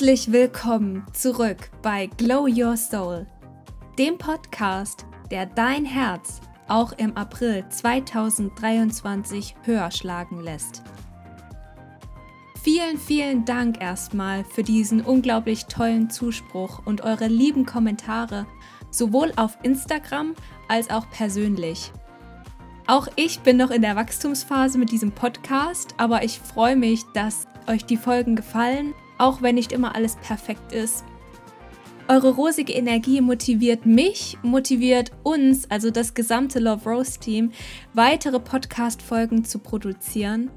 Herzlich willkommen zurück bei Glow Your Soul, dem Podcast, der dein Herz auch im April 2023 höher schlagen lässt. Vielen, vielen Dank erstmal für diesen unglaublich tollen Zuspruch und eure lieben Kommentare, sowohl auf Instagram als auch persönlich. Auch ich bin noch in der Wachstumsphase mit diesem Podcast, aber ich freue mich, dass euch die Folgen gefallen, auch wenn nicht immer alles perfekt ist. Eure rosige Energie motiviert mich, motiviert uns, also das gesamte Love Rose Team, weitere Podcast-Folgen zu produzieren.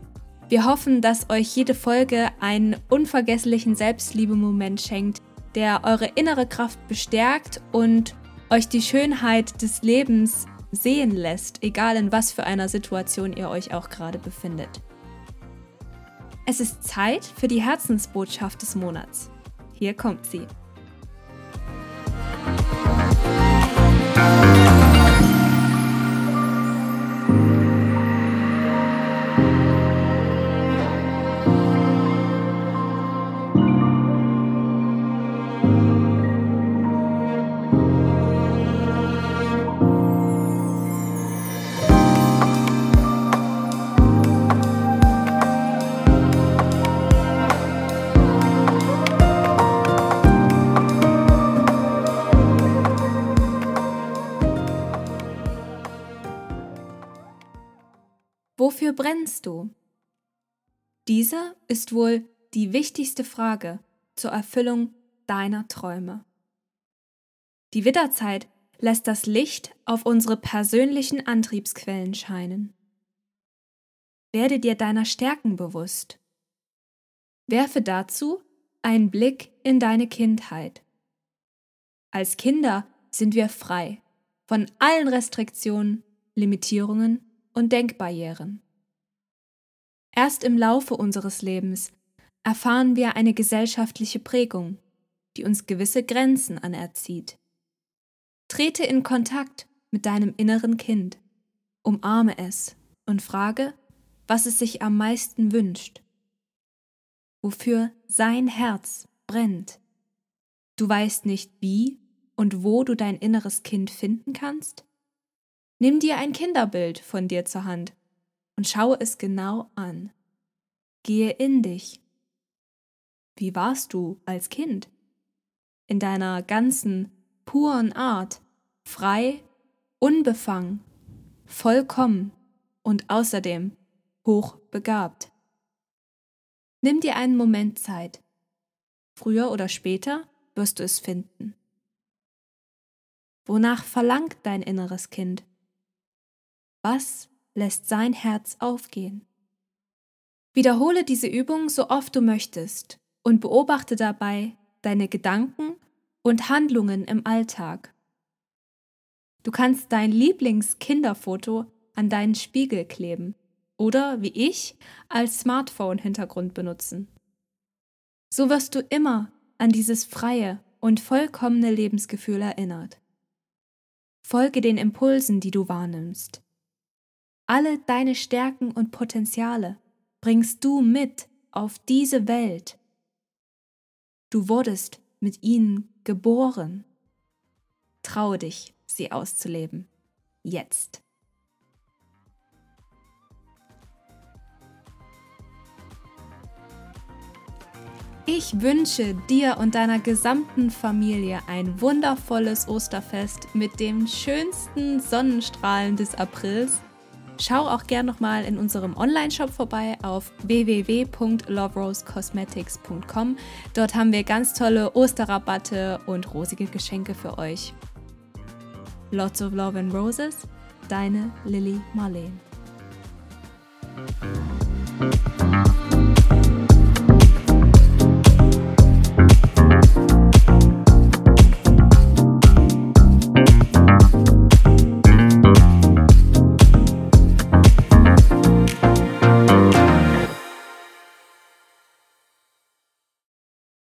Wir hoffen, dass euch jede Folge einen unvergesslichen Selbstliebe-Moment schenkt, der eure innere Kraft bestärkt und euch die Schönheit des Lebens sehen lässt, egal in was für einer Situation ihr euch auch gerade befindet. Es ist Zeit für die Herzensbotschaft des Monats. Hier kommt sie. Wofür brennst du? Diese ist wohl die wichtigste Frage zur Erfüllung deiner Träume. Die Widderzeit lässt das Licht auf unsere persönlichen Antriebsquellen scheinen. Werde dir deiner Stärken bewusst. Werfe dazu einen Blick in deine Kindheit. Als Kinder sind wir frei von allen Restriktionen, Limitierungen und Denkbarrieren. Erst im Laufe unseres Lebens erfahren wir eine gesellschaftliche Prägung, die uns gewisse Grenzen anerzieht. Trete in Kontakt mit deinem inneren Kind, umarme es und frage, was es sich am meisten wünscht, wofür sein Herz brennt. Du weißt nicht, wie und wo du dein inneres Kind finden kannst? Nimm dir ein Kinderbild von dir zur Hand und schaue es genau an. Gehe in dich. Wie warst du als Kind? In deiner ganzen, puren Art, frei, unbefangen, vollkommen und außerdem hochbegabt. Nimm dir einen Moment Zeit. Früher oder später wirst du es finden. Wonach verlangt dein inneres Kind? Was lässt sein Herz aufgehen? Wiederhole diese Übung so oft du möchtest und beobachte dabei deine Gedanken und Handlungen im Alltag. Du kannst dein Lieblingskinderfoto an deinen Spiegel kleben oder, wie ich, als Smartphone-Hintergrund benutzen. So wirst du immer an dieses freie und vollkommene Lebensgefühl erinnert. Folge den Impulsen, die du wahrnimmst. Alle deine Stärken und Potenziale bringst du mit auf diese Welt. Du wurdest mit ihnen geboren. Traue dich, sie auszuleben. Jetzt. Ich wünsche dir und deiner gesamten Familie ein wundervolles Osterfest mit den schönsten Sonnenstrahlen des Aprils Schau auch gern nochmal in unserem Online-Shop vorbei auf www.loverosecosmetics.com. Dort haben wir ganz tolle Osterrabatte und rosige Geschenke für euch. Lots of Love and Roses, deine Lily Marleen.